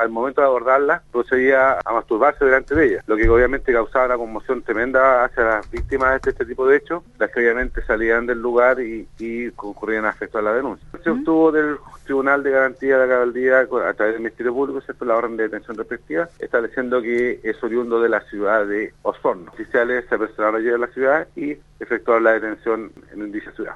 al momento de abordarla procedía a masturbarse delante de ella, lo que obviamente causaba una conmoción tremenda hacia las víctimas de este tipo de hechos, las que obviamente salían del lugar y, y concurrían a efectuar la denuncia. Se obtuvo del Tribunal de Garantía de la Cabaldía a través del Ministerio Público, ¿cierto? la orden de detención respectiva, estableciendo que es oriundo de la ciudad de Osorno. Oficiales se apresuraron ayer a la ciudad y efectuaron la detención en dicha ciudad.